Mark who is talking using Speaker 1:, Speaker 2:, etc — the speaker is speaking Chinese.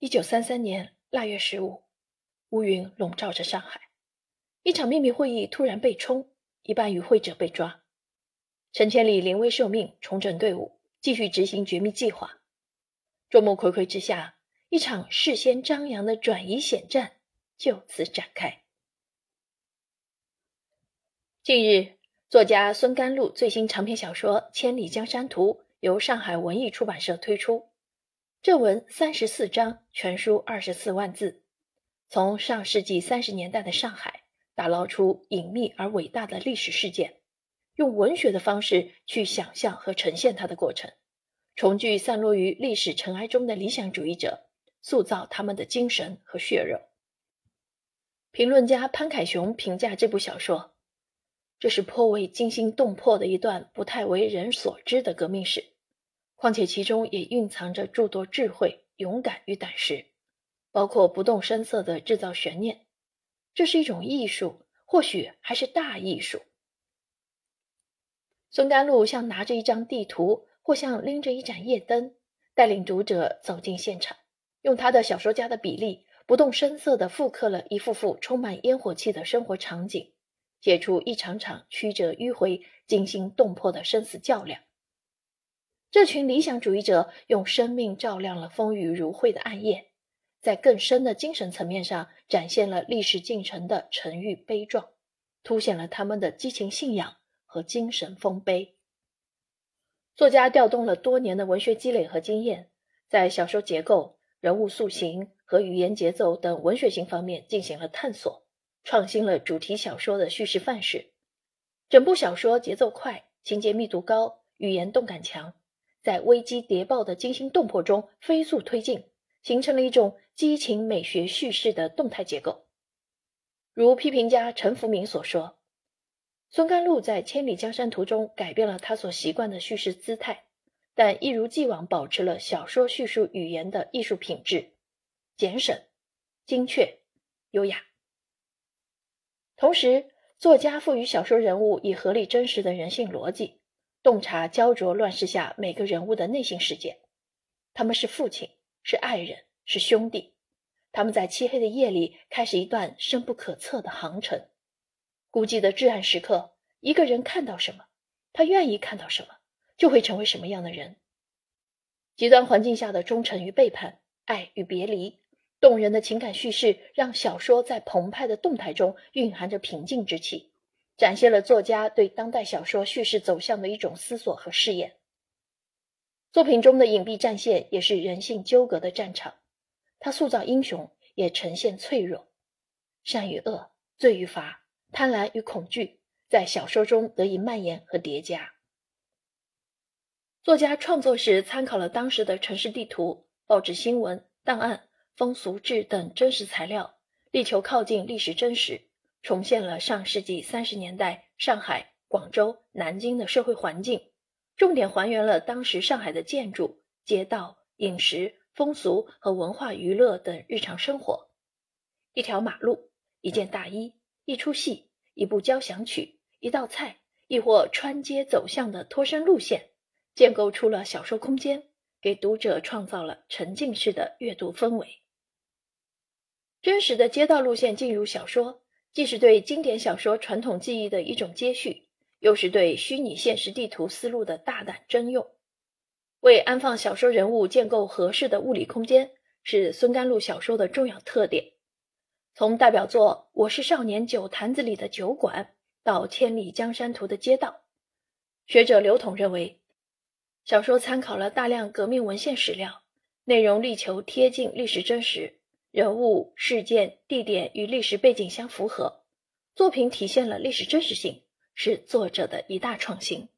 Speaker 1: 一九三三年腊月十五，乌云笼罩着上海，一场秘密会议突然被冲，一半与会者被抓。陈千里临危受命，重整队伍，继续执行绝密计划。众目睽睽之下，一场事先张扬的转移险战就此展开。近日，作家孙甘露最新长篇小说《千里江山图》由上海文艺出版社推出。正文三十四章，全书二十四万字，从上世纪三十年代的上海打捞出隐秘而伟大的历史事件，用文学的方式去想象和呈现它的过程，重聚散落于历史尘埃中的理想主义者，塑造他们的精神和血肉。评论家潘凯雄评价这部小说：“这是颇为惊心动魄的一段不太为人所知的革命史。”况且其中也蕴藏着诸多智慧、勇敢与胆识，包括不动声色的制造悬念。这是一种艺术，或许还是大艺术。孙甘露像拿着一张地图，或像拎着一盏夜灯，带领读者走进现场，用他的小说家的笔力，不动声色地复刻了一幅幅充满烟火气的生活场景，写出一场场曲折迂回、惊心动魄的生死较量。这群理想主义者用生命照亮了风雨如晦的暗夜，在更深的精神层面上展现了历史进程的沉郁悲壮，凸显了他们的激情信仰和精神丰碑。作家调动了多年的文学积累和经验，在小说结构、人物塑形和语言节奏等文学性方面进行了探索，创新了主题小说的叙事范式。整部小说节奏快，情节密度高，语言动感强。在危机谍报的惊心动魄中飞速推进，形成了一种激情美学叙事的动态结构。如批评家陈福明所说，孙甘露在《千里江山图》中改变了他所习惯的叙事姿态，但一如既往保持了小说叙述语言的艺术品质，简省、精确、优雅。同时，作家赋予小说人物以合理真实的人性逻辑。洞察焦灼乱世下每个人物的内心世界，他们是父亲，是爱人，是兄弟。他们在漆黑的夜里开始一段深不可测的航程。孤寂的至暗时刻，一个人看到什么，他愿意看到什么，就会成为什么样的人。极端环境下的忠诚与背叛，爱与别离，动人的情感叙事，让小说在澎湃的动态中蕴含着平静之气。展现了作家对当代小说叙事走向的一种思索和试验。作品中的隐蔽战线也是人性纠葛的战场，他塑造英雄，也呈现脆弱。善与恶，罪与罚，贪婪与恐惧，在小说中得以蔓延和叠加。作家创作时参考了当时的城市地图、报纸新闻、档案、风俗志等真实材料，力求靠近历史真实。重现了上世纪三十年代上海、广州、南京的社会环境，重点还原了当时上海的建筑、街道、饮食、风俗和文化娱乐等日常生活。一条马路、一件大衣、一出戏、一部交响曲、一道菜，亦或穿街走巷的脱身路线，建构出了小说空间，给读者创造了沉浸式的阅读氛围。真实的街道路线进入小说。既是对经典小说传统技艺的一种接续，又是对虚拟现实地图思路的大胆征用。为安放小说人物建构合适的物理空间，是孙甘露小说的重要特点。从代表作《我是少年酒坛子里的酒馆》到《千里江山图》的街道，学者刘统认为，小说参考了大量革命文献史料，内容力求贴近历史真实。人物、事件、地点与历史背景相符合，作品体现了历史真实性，是作者的一大创新。